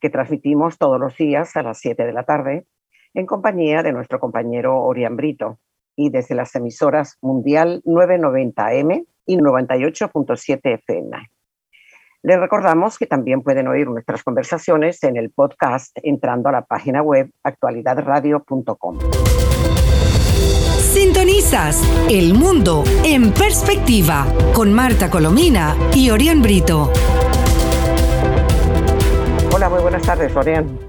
que transmitimos todos los días a las 7 de la tarde en compañía de nuestro compañero Orián Brito y desde las emisoras Mundial 990M y 98.7 FM. Les recordamos que también pueden oír nuestras conversaciones en el podcast entrando a la página web actualidadradio.com. Sintonizas El Mundo en Perspectiva con Marta Colomina y Orián Brito. Muy buenas tardes, Orián.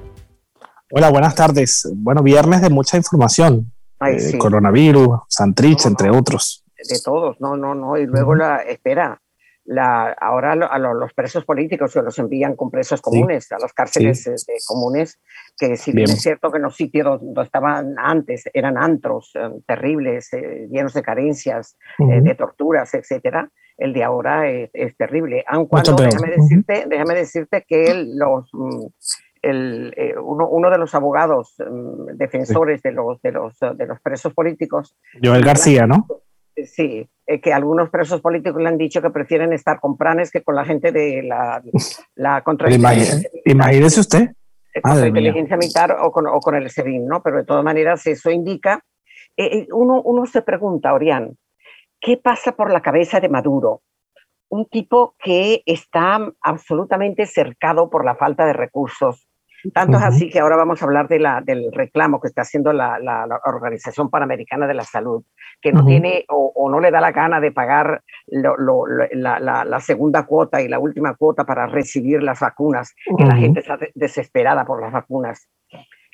Hola, buenas tardes. Bueno, viernes de mucha información. Eh, coronavirus, Santrich, entre otros. De todos, no, no, no. Y luego la espera, la, ahora a los presos políticos se los envían con presos comunes a las cárceles este, comunes, que si bien. es cierto que en los sitios donde estaban antes eran antros eh, terribles, eh, llenos de carencias, eh, de torturas, etcétera, el de ahora es, terrible. Aunque déjame, decirte, déjame decirte que los, mm, el, uno, uno, de los abogados mm, defensores de, los, de, los, de los presos políticos, Joel García, ¿no? Sí, eh, que algunos presos políticos le han dicho que prefieren estar con Pranes que con la gente de la, la contrainteligencia. Imagínese usted. Contra inteligencia militar o con, o con el SEBIN, ¿no? Pero de todas maneras eso indica, eh, eh, uno, uno se pregunta, Orián, ¿qué pasa por la cabeza de Maduro? Un tipo que está absolutamente cercado por la falta de recursos, tanto es así que ahora vamos a hablar de la, del reclamo que está haciendo la, la, la Organización Panamericana de la Salud, que no tiene o, o, no le da la gana de pagar lo, lo, la, la, segunda cuota y la última cuota para recibir las vacunas, que la gente está desesperada por las vacunas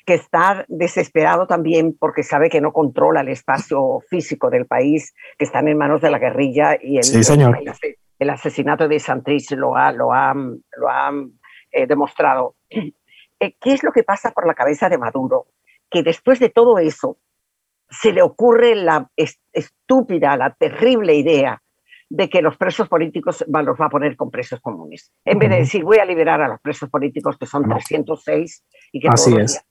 que está desesperado también porque sabe que no controla el espacio físico del país, que están en manos de la guerrilla y el, sí, señor. el, el asesinato de Santrich lo ha, lo ha, lo ha eh, demostrado. Eh, ¿Qué es lo que pasa por la cabeza de Maduro? Que después de todo eso se le ocurre la est estúpida, la terrible idea de que los presos políticos los va a poner con presos comunes. En vez de decir, voy a liberar a los presos políticos, que son no. 306, y que Así es.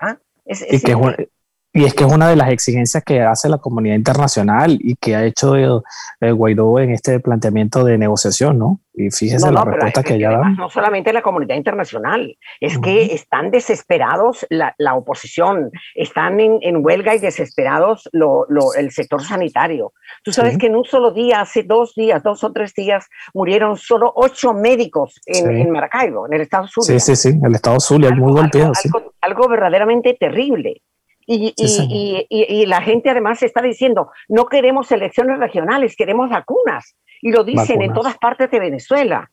¿Ah? es, es, y, que es, y, es, que es una de las exigencias que hace la comunidad internacional y que ha hecho el, el Guaidó en este planteamiento de negociación, ¿no? Y fíjese no, no, la respuesta que ella da. No solamente la comunidad internacional, es uh -huh. que están desesperados la, la oposición, están en, en, huelga y desesperados lo, lo, el sector sanitario. Tú sabes sí. que en un solo día, hace dos días, dos o tres días, murieron solo ocho médicos en, sí. en Maracaibo, en el estado Zulia. Sí, sí, sí, el estado Zulia, algo, muy golpeado. Algo, sí. algo, algo verdaderamente terrible. Y, y, y, y, la gente además está diciendo, no queremos elecciones regionales, queremos vacunas. Y lo dicen vacunas. en todas partes de Venezuela.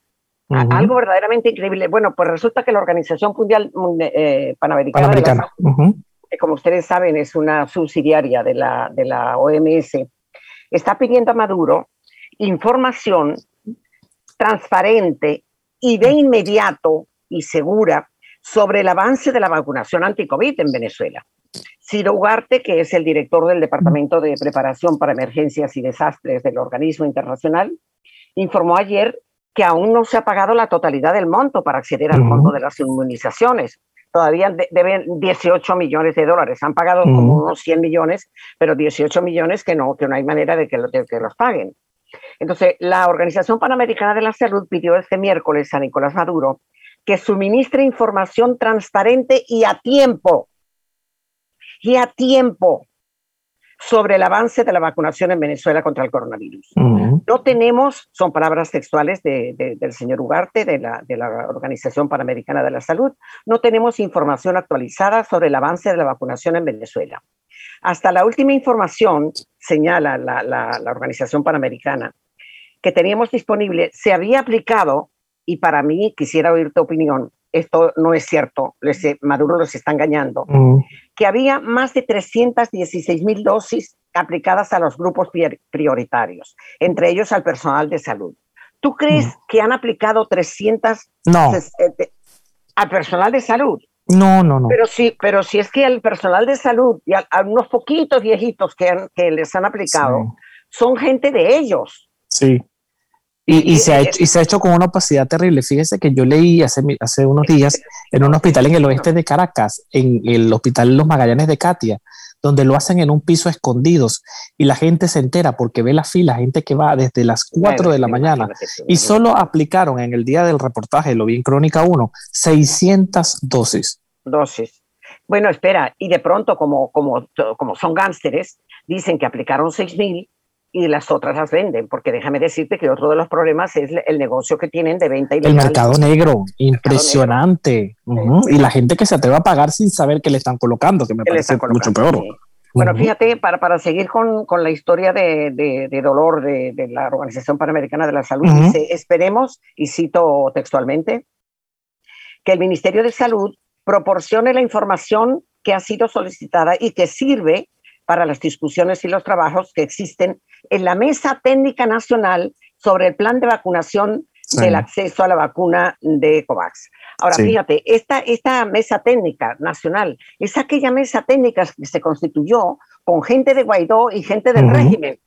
Uh -huh. Algo verdaderamente increíble. Bueno, pues resulta que la Organización Mundial eh, Panamericana, Panamericana. La, uh -huh. que como ustedes saben es una subsidiaria de la, de la OMS, está pidiendo a Maduro información transparente y de inmediato y segura sobre el avance de la vacunación anti-COVID en Venezuela. Ciro Ugarte, que es el director del Departamento de Preparación para Emergencias y Desastres del organismo internacional, informó ayer que aún no se ha pagado la totalidad del monto para acceder al fondo de las inmunizaciones. Todavía de deben 18 millones de dólares. Han pagado como unos 100 millones, pero 18 millones que no, que no hay manera de que, de que los paguen. Entonces, la Organización Panamericana de la Salud pidió este miércoles a Nicolás Maduro que suministre información transparente y a tiempo y a tiempo sobre el avance de la vacunación en Venezuela contra el coronavirus. Uh -huh. No tenemos, son palabras textuales de, de, del señor Ugarte, de la, de la Organización Panamericana de la Salud, no tenemos información actualizada sobre el avance de la vacunación en Venezuela. Hasta la última información, señala la, la, la Organización Panamericana, que teníamos disponible, se había aplicado, y para mí quisiera oír tu opinión, esto no es cierto, les, Maduro los está engañando, mm. que había más de 316 mil dosis aplicadas a los grupos prioritarios, entre ellos al personal de salud. ¿Tú crees mm. que han aplicado 300 no. al personal de salud? No, no, no. Pero sí, pero si es que el personal de salud y a, unos poquitos viejitos que, que les han aplicado son gente de ellos. Sí. Y, se ha hecho, y se ha hecho con una opacidad terrible. Fíjese que yo leí hace, hace unos días en un hospital en el oeste de Caracas, en el hospital Los Magallanes de Katia, donde lo hacen en un piso escondidos y la gente se entera porque ve la fila, gente que va desde las 4 de la mañana y solo aplicaron en el día del reportaje, lo vi en Crónica 1, 600 dosis. Dosis. Bueno, espera, y de pronto como, como, como son gánsteres, dicen que aplicaron 6.000 y las otras las venden, porque déjame decirte que otro de los problemas es el negocio que tienen de venta ilegal. El mercado negro, impresionante. Y la gente que se atreve a pagar sin saber que le están colocando, que me parece mucho peor. Bueno, fíjate, para, para seguir con, con la historia de, de, dolor de, de, la Organización Panamericana de la Salud, dice, esperemos, y cito textualmente, que el Ministerio de Salud proporcione la información que ha sido solicitada y que sirve para las discusiones y los trabajos que existen en la Mesa Técnica Nacional sobre el plan de vacunación del acceso a la vacuna de COVAX. Ahora, fíjate, esta, esta mesa técnica nacional es aquella mesa técnica que se constituyó con gente de Guaidó y gente del régimen.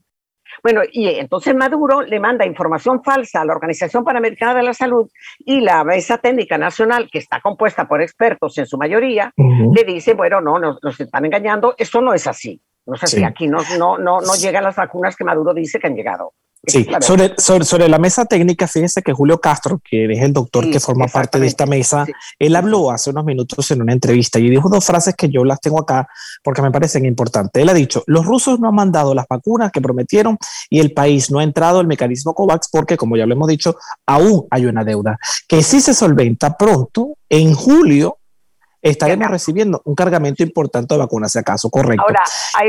Bueno, y entonces Maduro le manda información falsa a la Organización Panamericana de la Salud y la Mesa Técnica Nacional, que está compuesta por expertos en su mayoría, le dice, bueno, no, nos, nos, están engañando, eso no es así. No sé si aquí no, no, no, no llegan las vacunas que Maduro dice que han llegado. Sí, sobre, sobre, la mesa técnica, fíjese que Julio Castro, que es el doctor que forma parte de esta mesa, él habló hace unos minutos en una entrevista y dijo dos frases que yo las tengo acá porque me parecen importantes. Él ha dicho, los rusos no han mandado las vacunas que prometieron y el país no ha entrado al mecanismo COVAX porque, como ya lo hemos dicho, aún hay una deuda que si se solventa pronto, en julio estaremos recibiendo un cargamento importante de vacunas, si acaso, correcto. Ahora, a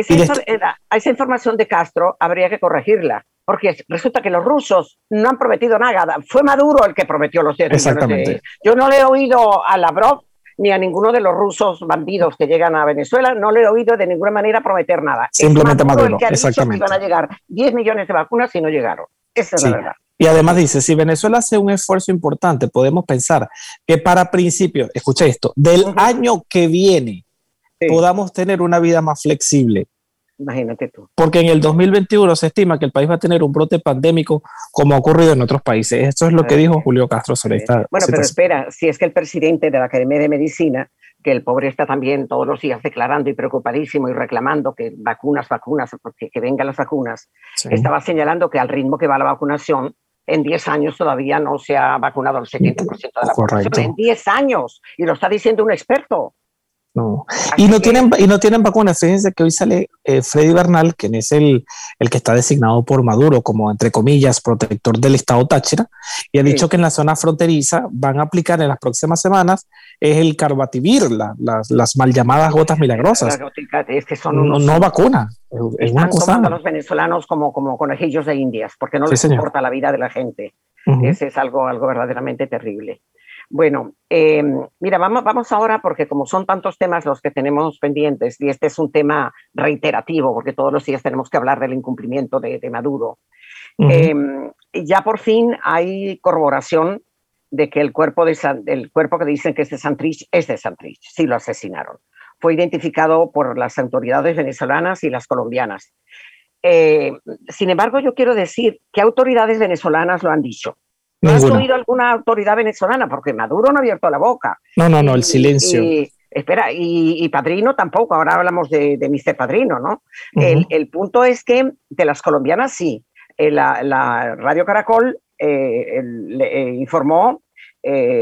esa, información de Castro habría que corregirla, porque resulta que los rusos no han prometido nada. Fue Maduro el que prometió los 10 Exactamente. Yo no le he oído a Lavrov ni a ninguno de los rusos bandidos que llegan a Venezuela, no le he oído de ninguna manera prometer nada. Simplemente Maduro, el que ha exactamente. Dicho que iban a llegar 10 millones de vacunas y no llegaron. Esa es la verdad. Y además dice, si Venezuela hace un esfuerzo importante, podemos pensar que para principios, escucha esto, del año que viene podamos tener una vida más flexible. Imagínate tú. Porque en el 2021 se estima que el país va a tener un brote pandémico como ha ocurrido en otros países. Esto es lo que dijo Julio Castro sobre esta. Bueno, pero espera, si es que el presidente de la Academia de Medicina, que el pobre está también todos los días declarando y preocupadísimo y reclamando que vacunas, vacunas, porque que vengan las vacunas, estaba señalando que al ritmo que va la vacunación, en 10 años todavía no se ha vacunado el 70% de la población. En 10 años, y lo está diciendo un experto. No. Y no, tienen, y no tienen vacunas. Fíjense que hoy sale eh, Freddy Bernal, quien es el, el que está designado por Maduro como, entre comillas, protector del Estado Táchira, y ha dicho que en la zona fronteriza van a aplicar en las próximas semanas es el carbativir, las, las mal llamadas gotas milagrosas. Es que son no, no vacuna. Es una cosa. a los venezolanos como, como conejillos de indias, porque no les importa la vida de la gente. Ese es algo, algo verdaderamente terrible. Bueno, eh, mira, vamos, vamos ahora, porque como son tantos temas los que tenemos pendientes, y este es un tema reiterativo, porque todos los días tenemos que hablar del incumplimiento de, Maduro, eh, ya por fin hay corroboración de que el cuerpo, de el cuerpo que dicen que es de Santrich es de Santrich, sí lo asesinaron. Fue identificado por las autoridades venezolanas y las colombianas. Eh, sin embargo, yo quiero decir que autoridades venezolanas lo han dicho. ¿No has oído alguna autoridad venezolana? Porque Maduro no ha abierto la boca. No, no, no, el silencio. espera, y, Padrino tampoco, ahora hablamos de, de Mr. Padrino, ¿no? el, punto es que de las colombianas sí. Eh, la, Radio Caracol eh, eh, informó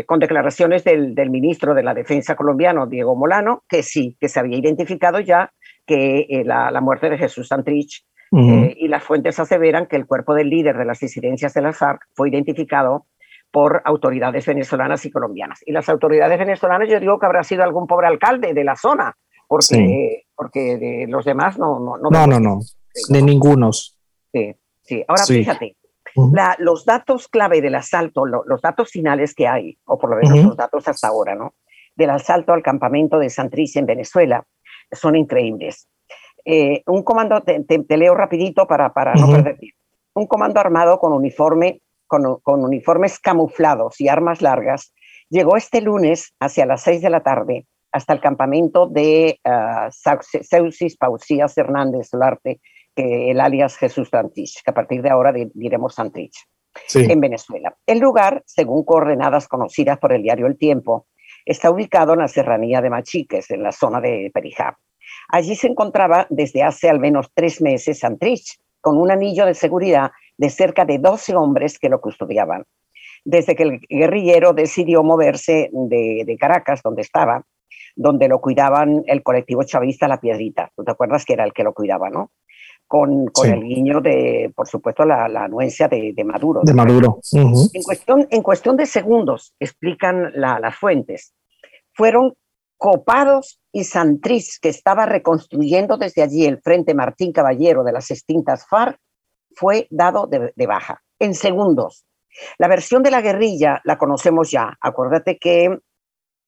con declaraciones del, ministro de la Defensa colombiano, Diego Molano, que sí, que se había identificado ya que la, la, muerte de Jesús Santrich eh, y las fuentes aseveran que el cuerpo del líder de las disidencias de la FARC fue identificado por autoridades venezolanas y colombianas. Y las autoridades venezolanas, yo digo que habrá sido algún pobre alcalde de la zona, porque, porque de los demás no. No, no, no, no, de ningunos. Sí, sí. Ahora fíjate, los datos clave del asalto, los datos finales que hay, o por lo menos los datos hasta ahora, ¿no? Del asalto al campamento de Santriz en Venezuela, son increíbles. Eh, un comando, te, leo rapidito para, para no perder tiempo. Un comando armado con uniforme, con, uniformes camuflados y armas largas, llegó este lunes hacia las seis de la tarde hasta el campamento de uh, Sausis Pausías Hernández Larte, que el alias Jesús Santrich, que a partir de ahora diremos Santrich, en Venezuela. El lugar, según coordenadas conocidas por el diario El Tiempo, está ubicado en la serranía de Machiques, en la zona de Perijá. Allí se encontraba desde hace al menos tres meses Santrich, con un anillo de seguridad de cerca de 12 hombres que lo custodiaban. Desde que el guerrillero decidió moverse de, Caracas, donde estaba, donde lo cuidaban el colectivo chavista La Piedrita. ¿Tú te acuerdas que era el que lo cuidaba, no? Con, el guiño de, por supuesto, la, anuencia de, Maduro. De Maduro. en, cuestión, en cuestión de segundos, explican las fuentes, fueron copados y Santriz, que estaba reconstruyendo desde allí el Frente Martín Caballero de las extintas FARC, fue dado de, baja en segundos. La versión de la guerrilla la conocemos ya. Acuérdate que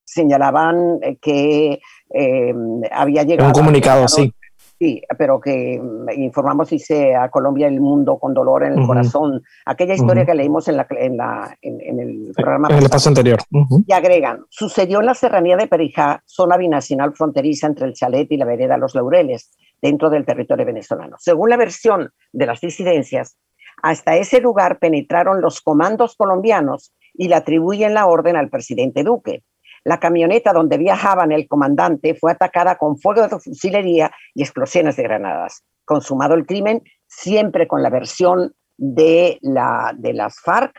señalaban eh, que eh, había llegado. Un comunicado, sí. Sí, pero que mm, informamos, dice, a Colombia el mundo con dolor en el corazón. Aquella historia que leímos en, la, en, la, en, el programa. En el paso anterior. Y agregan, sucedió en la serranía de Perijá, zona binacional fronteriza entre el Chalet y la vereda Los Laureles, dentro del territorio venezolano. Según la versión de las disidencias, hasta ese lugar penetraron los comandos colombianos y le atribuyen la orden al presidente Duque. La camioneta donde viajaban el comandante fue atacada con fuego de fusilería y explosiones de granadas. Consumado el crimen, siempre con la versión de, la, de las FARC,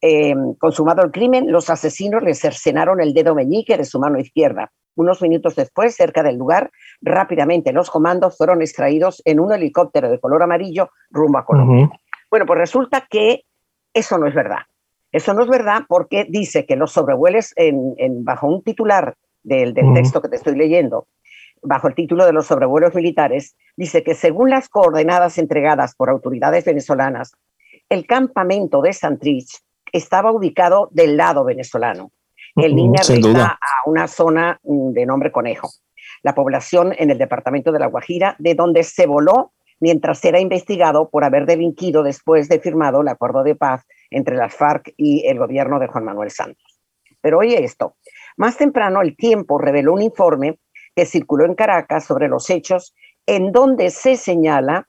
eh, consumado el crimen, los asesinos le cercenaron el dedo meñique de su mano izquierda. Unos minutos después, cerca del lugar, rápidamente los comandos fueron extraídos en un helicóptero de color amarillo rumbo a Colombia. Bueno, pues resulta que eso no es verdad. Eso no es verdad porque dice que los sobrevuelos, en, bajo un titular del, texto que te estoy leyendo, bajo el título de los sobrevuelos militares, dice que según las coordenadas entregadas por autoridades venezolanas, el campamento de Santrich estaba ubicado del lado venezolano, en línea recta a una zona mm, de nombre Conejo. La población en el departamento de La Guajira, de donde se voló mientras era investigado por haber delinquido después de firmado el acuerdo de paz entre las FARC y el gobierno de Juan Manuel Santos. Pero oye esto, más temprano el tiempo reveló un informe que circuló en Caracas sobre los hechos en donde se señala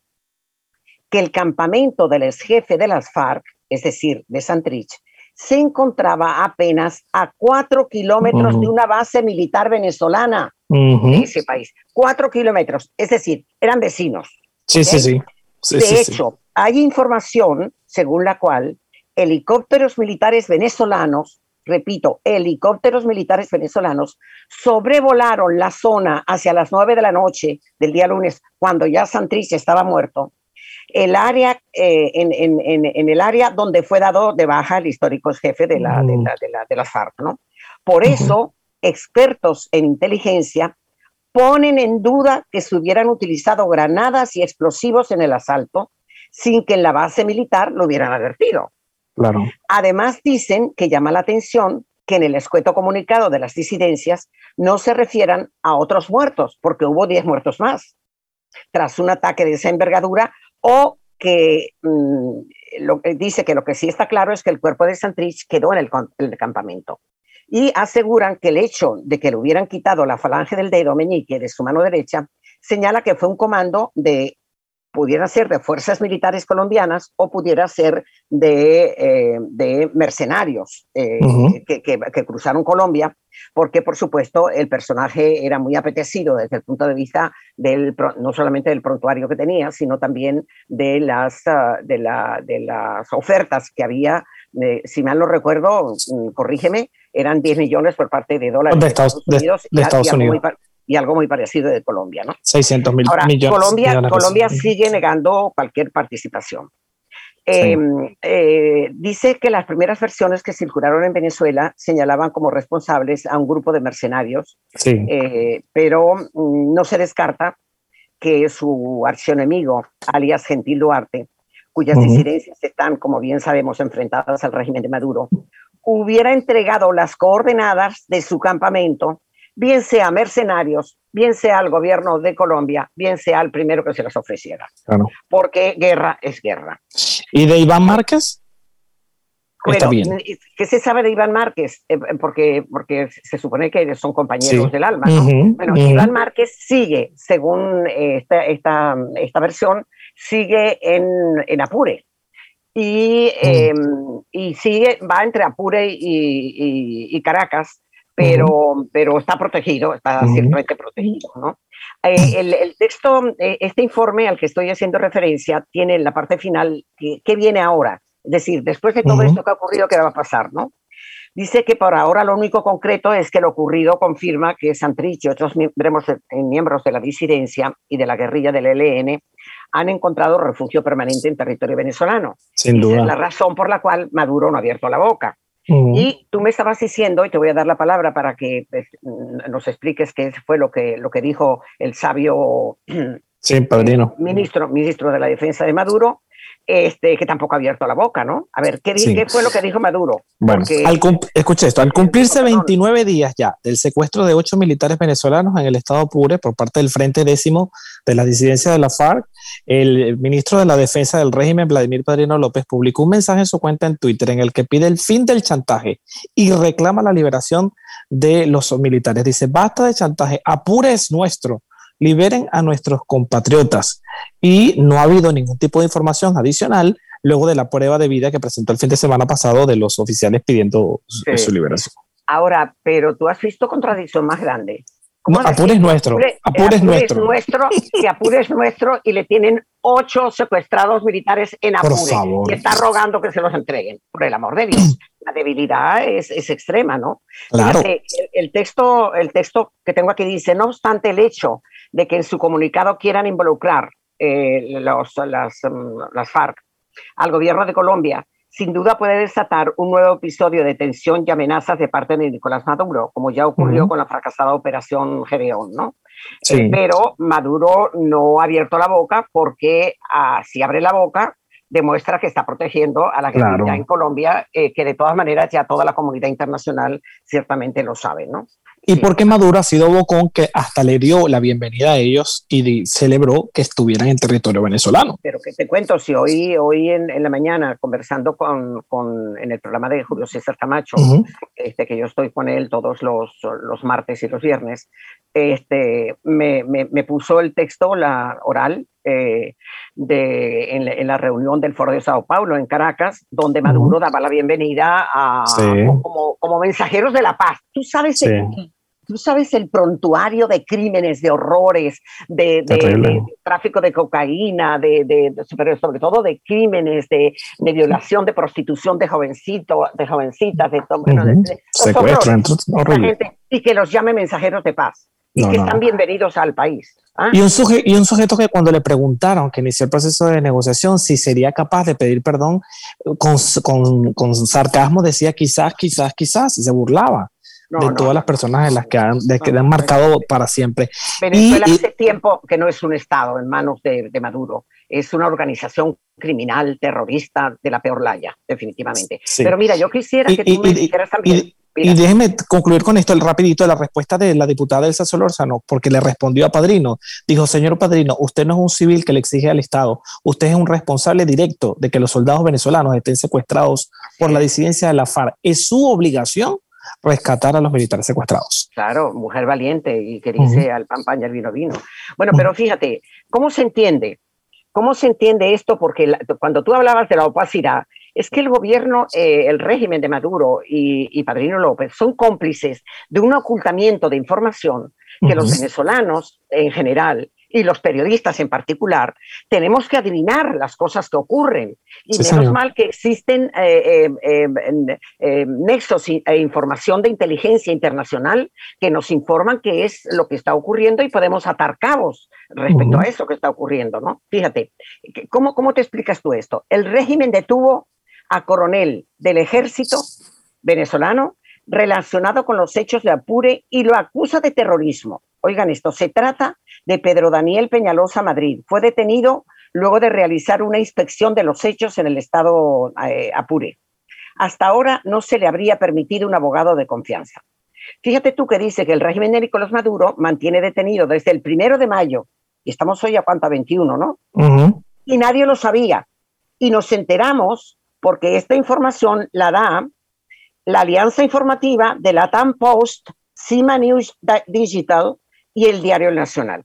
que el campamento del ex jefe de las FARC, es decir, de Santrich, se encontraba apenas a cuatro kilómetros de una base militar venezolana en ese país. Cuatro kilómetros, es decir, eran vecinos. Sí, sí, sí, de hecho, hay información según la cual helicópteros militares venezolanos, repito, helicópteros militares venezolanos, sobrevolaron la zona hacia las nueve de la noche del día lunes, cuando ya Santrich estaba muerto, el área, eh, en, el área donde fue dado de baja el histórico jefe de, la, de, la, de, las FARC. ¿no? Por eso, expertos en inteligencia ponen en duda que se hubieran utilizado granadas y explosivos en el asalto sin que en la base militar lo hubieran advertido. Además, dicen que llama la atención que en el escueto comunicado de las disidencias no se refieran a otros muertos, porque hubo 10 muertos más, tras un ataque de esa envergadura, o que mm, lo, dice que lo que sí está claro es que el cuerpo de Santrich quedó el, en el campamento. Y aseguran que el hecho de que le hubieran quitado la falange del dedo meñique de su mano derecha señala que fue un comando de pudiera ser de fuerzas militares colombianas o pudiera ser de, eh, mercenarios eh, que, cruzaron Colombia, porque por supuesto el personaje era muy apetecido desde el punto de vista del, no solamente del prontuario que tenía, sino también de las, ah, de, la, de las ofertas que había, si mal no recuerdo, mm, corrígeme, eran 10 millones por parte de dólares de Estados, Unidos. De, Estados Unidos y algo muy parecido de Colombia, ¿no? 600 mil millones. Colombia, Colombia sigue negando cualquier participación. Em, eh, dice que las primeras versiones que circularon en Venezuela señalaban como responsables a un grupo de mercenarios, sí. Eh, pero mm, no se descarta que su archienemigo, alias Gentil Duarte, cuyas disidencias están, como bien sabemos, enfrentadas al régimen de Maduro, hubiera entregado las coordenadas de su campamento bien sea mercenarios, bien sea el gobierno de Colombia, bien sea el primero que se las ofreciera. Porque guerra es guerra. ¿Y de Iván Márquez? está bien. ¿Qué se sabe de Iván Márquez? Eh, porque, porque se supone que son compañeros del alma, ¿no? bueno, Iván Márquez sigue, según esta, esta, esta versión, sigue en, en Apure. Y, em, y sigue, va entre Apure y, y, Caracas, pero, pero está protegido, está ciertamente protegido, ¿no? Eh, el, texto, eh, este informe al que estoy haciendo referencia, tiene en la parte final que, viene ahora. Es decir, después de todo esto que ha ocurrido, ¿qué va a pasar? ¿no? Dice que por ahora lo único concreto es que lo ocurrido confirma que Santrich y otros miembros, miembros de la disidencia y de la guerrilla del ELN han encontrado refugio permanente en territorio venezolano. Sin duda. es la razón por la cual Maduro no ha abierto la boca. Y tú me estabas diciendo, y te voy a dar la palabra para que pues, nos expliques qué fue lo que, lo que dijo el sabio sí, padrino. ministro, ministro de la Defensa de Maduro, este, que tampoco ha abierto la boca, ¿no? A ver, ¿qué, ¿qué fue lo que dijo Maduro? Bueno, escucha esto, al cumplirse 29 días ya del secuestro de ocho militares venezolanos en el estado Pure por parte del Frente Décimo de la disidencia de la FARC, el ministro de la Defensa del régimen, Vladimir Padrino López, publicó un mensaje en su cuenta en Twitter en el que pide el fin del chantaje y reclama la liberación de los militares. Dice, basta de chantaje, Apure es nuestro liberen a nuestros compatriotas. Y no ha habido ningún tipo de información adicional luego de la prueba de vida que presentó el fin de semana pasado de los oficiales pidiendo su liberación. Ahora, pero tú has visto contradicción más grande. No, Apure es nuestro. Apure, es nuestro. nuestro. Que Apure es nuestro y le tienen ocho secuestrados militares en Apure. Por favor. Y está rogando que se los entreguen, por el amor de Dios. La debilidad es, es extrema, ¿no? Claro. el, texto, el texto que tengo aquí dice, no obstante el hecho de que en su comunicado quieran involucrar eh, los, las, mm, las FARC al gobierno de Colombia, sin duda puede desatar un nuevo episodio de tensión y amenazas de parte de Nicolás Maduro, como ya ocurrió con la fracasada operación Gedeón, ¿no? Sí. Eh, pero Maduro no ha abierto la boca porque ah, si abre la boca demuestra que está protegiendo a la guerrilla en Colombia, eh, que de todas maneras ya toda la comunidad internacional ciertamente lo sabe, ¿no? Y porque Maduro ha sido bocón que hasta le dio la bienvenida a ellos y celebró que estuvieran en territorio venezolano. Pero que te cuento, si hoy, hoy en, la mañana conversando con, con, en el programa de Julio César Camacho, este, que yo estoy con él todos los, los martes y los viernes, este, me, me, puso el texto la oral eh, de, en, la reunión del Foro de Sao Paulo en Caracas, donde Maduro daba la bienvenida a, como, como, mensajeros de la paz. Tú sabes, el, tú sabes el prontuario de crímenes, de horrores, de, tráfico de cocaína, de, pero sobre todo de crímenes, de, violación, de prostitución de jovencitos, de jovencitas, de, y que los llame mensajeros de paz y que están bienvenidos al país. ¿ah? Y, un y un sujeto que cuando le preguntaron que inició el proceso de negociación si sería capaz de pedir perdón, con, con, con sarcasmo decía quizás, quizás, quizás, y se burlaba. de todas las personas en las que han, de, que han marcado para siempre. Venezuela hace tiempo que no es un Estado en manos de, de, Maduro, es una organización criminal, terrorista de la peor laya, definitivamente. Pero mira, yo quisiera que tú me dijeras también y déjeme concluir con esto el rapidito de la respuesta de la diputada Elsa Solórzano, porque le respondió a Padrino. Dijo, señor Padrino, usted no es un civil que le exige al Estado, usted es un responsable directo de que los soldados venezolanos estén secuestrados por la disidencia de la FARC. Es su obligación rescatar a los militares secuestrados. Claro, mujer valiente y que dice al pan pan y al vino vino. Bueno, pero fíjate, ¿cómo se entiende? ¿Cómo se entiende esto? Porque cuando tú hablabas de la opacidad, es que el gobierno, eh, el régimen de Maduro y, Padrino López son cómplices de un ocultamiento de información que los venezolanos en general y los periodistas en particular, tenemos que adivinar las cosas que ocurren. Y menos mal que existen eh, eh, nexos e información de inteligencia internacional que nos informan qué es lo que está ocurriendo y podemos atar cabos respecto a eso que está ocurriendo, ¿no? Fíjate, ¿cómo, ¿cómo te explicas tú esto? El régimen detuvo a coronel del ejército venezolano relacionado con los hechos de Apure y lo acusa de terrorismo. Oigan esto, se trata de Pedro Daniel Peñalosa Madrid. Fue detenido luego de realizar una inspección de los hechos en el estado eh, Apure. Hasta ahora no se le habría permitido un abogado de confianza. Fíjate tú que dice que el régimen de Nicolás Maduro mantiene detenido desde el primero de mayo, y estamos hoy a cuánto, 21, ¿no? Y nadie lo sabía. Y nos enteramos porque esta información la da la alianza informativa de la TAM Post, Cima News Digital y el Diario Nacional.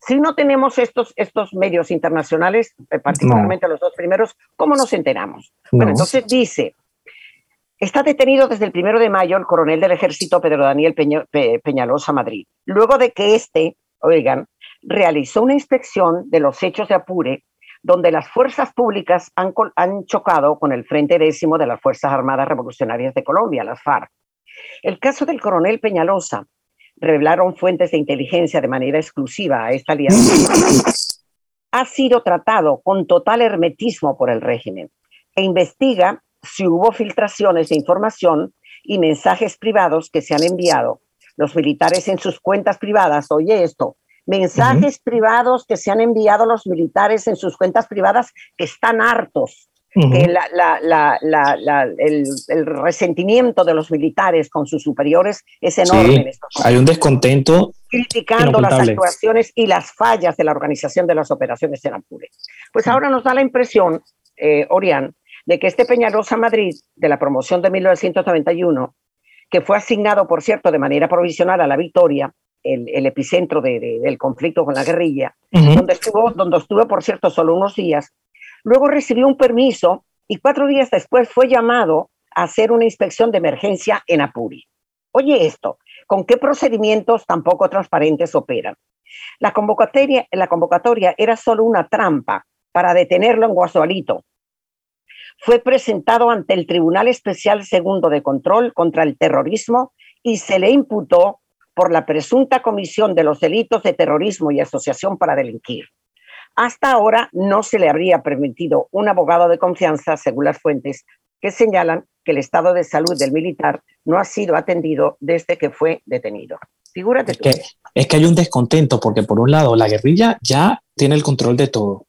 Si no tenemos estos, estos medios internacionales, eh, particularmente los dos primeros, ¿cómo nos enteramos? Bueno, entonces dice, está detenido desde el primero de mayo el coronel del ejército Pedro Daniel Peñalosa Madrid, luego de que este, oigan, realizó una inspección de los hechos de Apure, donde las fuerzas públicas han, han chocado con el Frente Décimo de las Fuerzas Armadas Revolucionarias de Colombia, las FARC. El caso del coronel Peñalosa revelaron fuentes de inteligencia de manera exclusiva a esta alianza, ha sido tratado con total hermetismo por el régimen e investiga si hubo filtraciones de información y mensajes privados que se han enviado los militares en sus cuentas privadas. Oye esto, mensajes privados que se han enviado los militares en sus cuentas privadas que están hartos que el, resentimiento de los militares con sus superiores es enorme. hay un descontento. Criticando las actuaciones y las fallas de la organización de las operaciones en Apure. Pues ahora nos da la impresión, eh, Orián, de que este Peñalosa Madrid, de la promoción de 1991, que fue asignado, por cierto, de manera provisional a la Victoria, el, epicentro del conflicto con la guerrilla, donde, estuvo, donde estuvo, por cierto, solo unos días, Luego recibió un permiso y cuatro días después fue llamado a hacer una inspección de emergencia en Apuri. Oye esto, ¿con qué procedimientos tan poco transparentes operan? La convocatoria, la convocatoria era solo una trampa para detenerlo en Guasualito. Fue presentado ante el Tribunal Especial Segundo de Control contra el Terrorismo y se le imputó por la presunta comisión de los delitos de terrorismo y asociación para delinquir. Hasta ahora no se le habría permitido un abogado de confianza, según las fuentes, que señalan que el estado de salud del militar no ha sido atendido desde que fue detenido. Figúrate es Que, es que hay un descontento, porque por un lado la guerrilla ya tiene el control de todo.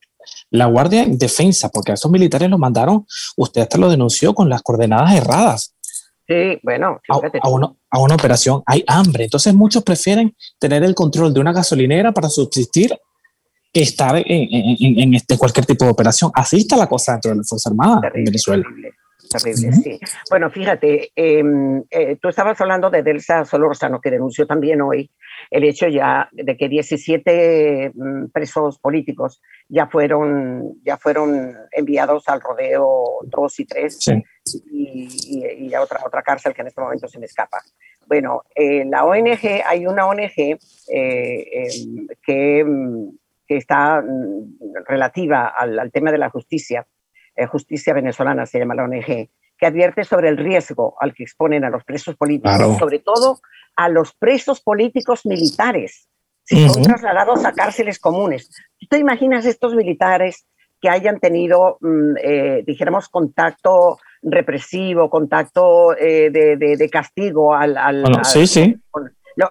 La Guardia en defensa, porque a esos militares los mandaron, usted hasta lo denunció con las coordenadas erradas. Sí, bueno, a, a, a, una operación hay hambre. Entonces muchos prefieren tener el control de una gasolinera para subsistir que estar en, en, este, cualquier tipo de operación. Así está la cosa dentro de la Fuerza Armada en Venezuela. Terrible, sí. Bueno, fíjate, em, eh, tú estabas hablando de Delsa Solórzano, que denunció también hoy el hecho ya de que 17 mm, presos políticos ya fueron, ya fueron enviados al rodeo 2 y 3 y, y, a otra, otra cárcel que en este momento se me escapa. Bueno, eh, la ONG, hay una ONG eh, em, que mm, que está mm, relativa al, tema de la justicia, justicia venezolana se llama la ONG, que advierte sobre el riesgo al que exponen a los presos políticos, sobre todo a los presos políticos militares, si son trasladados a cárceles comunes. ¿Tú te imaginas estos militares que hayan tenido, mm, eh, dijéramos, contacto represivo, contacto eh, de, castigo al... sí, sí.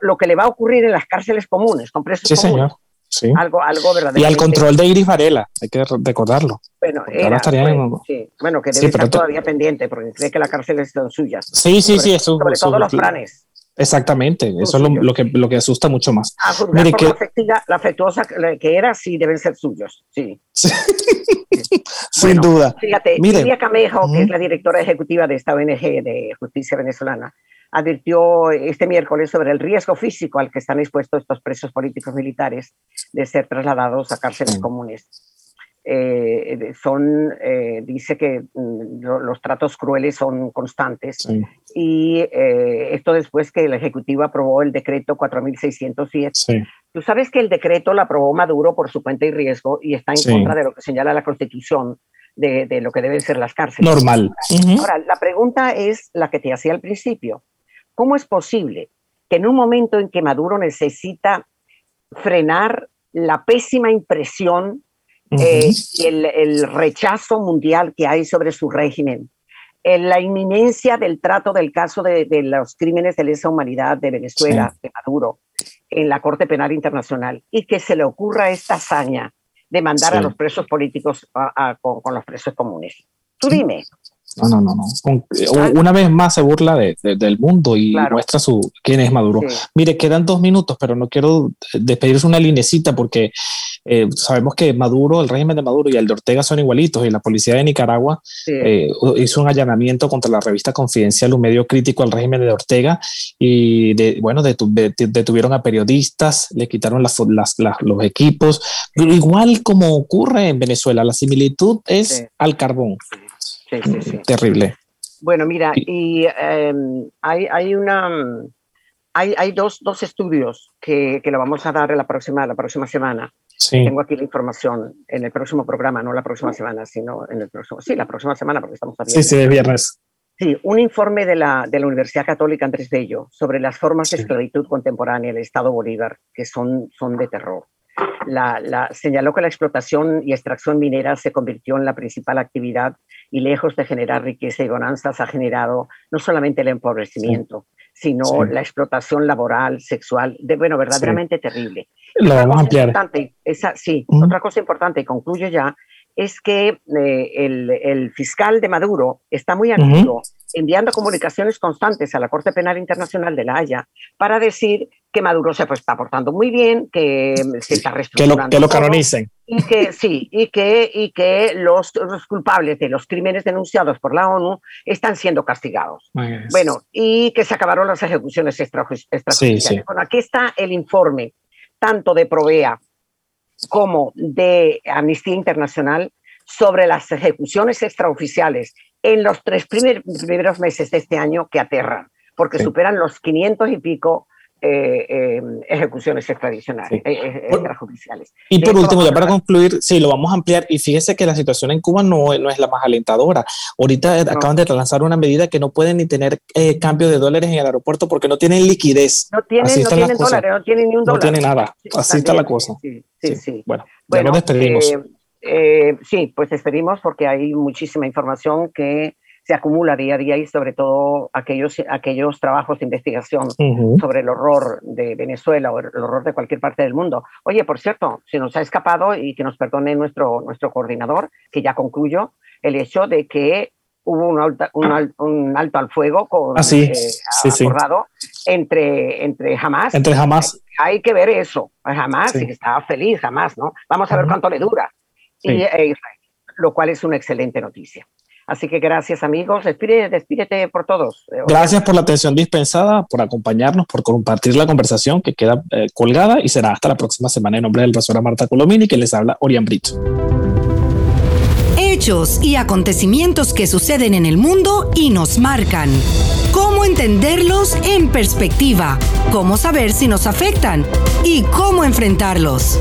Lo, que le va a ocurrir en las cárceles comunes, con presos sí, Señor. Algo, algo Y al control de Iris Varela, hay que recordarlo. Bueno, bueno que debe estar todavía pendiente, porque cree que la cárcel es suya. Sí, sí, sí, eso. Sobre todo los planes. Exactamente, eso es lo, que, lo que asusta mucho más. Mire, que, la, afectuosa que era, sí, deben ser suyos, sí. Sin duda. Fíjate, Mire, Camejo, que es la directora ejecutiva de esta ONG de Justicia Venezolana, advirtió este miércoles sobre el riesgo físico al que están expuestos estos presos políticos militares de ser trasladados a cárceles comunes. Eh, son, eh, dice que mm, los tratos crueles son constantes y eh, esto después que el Ejecutivo aprobó el decreto 4607. Tú sabes que el decreto lo aprobó Maduro por su cuenta y riesgo y está en contra de lo que señala la Constitución de, de, lo que deben ser las cárceles. Normal. Ahora, la pregunta es la que te hacía al principio. ¿Cómo es posible que en un momento en que Maduro necesita frenar la pésima impresión eh, el, rechazo mundial que hay sobre su régimen, en la inminencia del trato del caso de, los crímenes de lesa humanidad de Venezuela, de Maduro, en la Corte Penal Internacional, y que se le ocurra esta hazaña de mandar a los presos políticos con, los presos comunes. Tú dime, No, no, no, no. Eh, una vez más se burla del mundo y muestra su quién es Maduro. Mire, quedan dos minutos, pero no quiero despedirse una linecita porque eh, sabemos que Maduro, el régimen de Maduro y el de Ortega son igualitos y la policía de Nicaragua eh, hizo un allanamiento contra la revista Confidencial, un medio crítico al régimen de Ortega y de, bueno, detuvieron a periodistas, le quitaron las, los equipos, igual como ocurre en Venezuela, la similitud es al carbón. Terrible. Bueno, mira, y em, hay, hay, una... Hay, hay dos, dos, estudios que, que lo vamos a dar la próxima, la próxima semana. Tengo aquí la información en el próximo programa, no la próxima semana, sino en el próximo. Sí, la próxima semana, porque estamos Sí, sí, de viernes. Sí, un informe de la, de la Universidad Católica Andrés Bello sobre las formas de esclavitud contemporánea del Estado Bolívar, que son, son de terror la, señaló que la explotación y extracción minera se convirtió en la principal actividad y lejos de generar riqueza y bonanzas ha generado no solamente el empobrecimiento, sino la explotación laboral, sexual, de, bueno, verdaderamente terrible. Lo vamos a ampliar. Esa, sí, otra cosa importante, y concluyo ya, es que eh, el, fiscal de Maduro está muy activo enviando comunicaciones constantes a la Corte Penal Internacional de La Haya para decir que Maduro se pues, está portando muy bien, que se está reestructurando. Que lo, que lo canonicen. Y que sí, y que, y que los, culpables de los crímenes denunciados por la ONU están siendo castigados. Bueno, y que se acabaron las ejecuciones extrajudiciales. Bueno, aquí está el informe, tanto de Provea como de Amnistía Internacional, sobre las ejecuciones extraoficiales en los tres primeros meses de este año que aterran, porque superan los 500 y pico eh, eh, ejecuciones extradicionales, eh, extrajudiciales. Y por último, ya para concluir, sí, lo vamos a ampliar. Y fíjese que la situación en Cuba no, no es la más alentadora. Ahorita acaban de lanzar una medida que no pueden ni tener cambio de dólares en el aeropuerto porque no tienen liquidez. No tienen, no tienen dólares, no tienen ni un dólar. No tienen nada. Así está la cosa. Sí, sí, sí. Bueno, ya nos despedimos. Sí, pues despedimos porque hay muchísima información que se acumula día a día y sobre todo aquellos, aquellos trabajos de investigación sobre el horror de Venezuela o el horror de cualquier parte del mundo. Oye, por cierto, se nos ha escapado y que nos perdone nuestro, nuestro coordinador, que ya concluyo, el hecho de que hubo un, un, alto al fuego con, ah, sí, eh, acordado entre, entre Hamas. Entre Hamas. Hay que ver eso. Hamas y que estaba feliz, Hamas, ¿no? Vamos a ver cuánto le dura. Y e lo cual es una excelente noticia. Así que gracias amigos, despídete, por todos. Eh, gracias por la atención dispensada, por acompañarnos, por compartir la conversación que queda eh, colgada y será hasta la próxima semana en nombre del profesor Marta Colomini que les habla Orián Brito. Hechos y acontecimientos que suceden en el mundo y nos marcan. Cómo entenderlos en perspectiva, cómo saber si nos afectan y cómo enfrentarlos.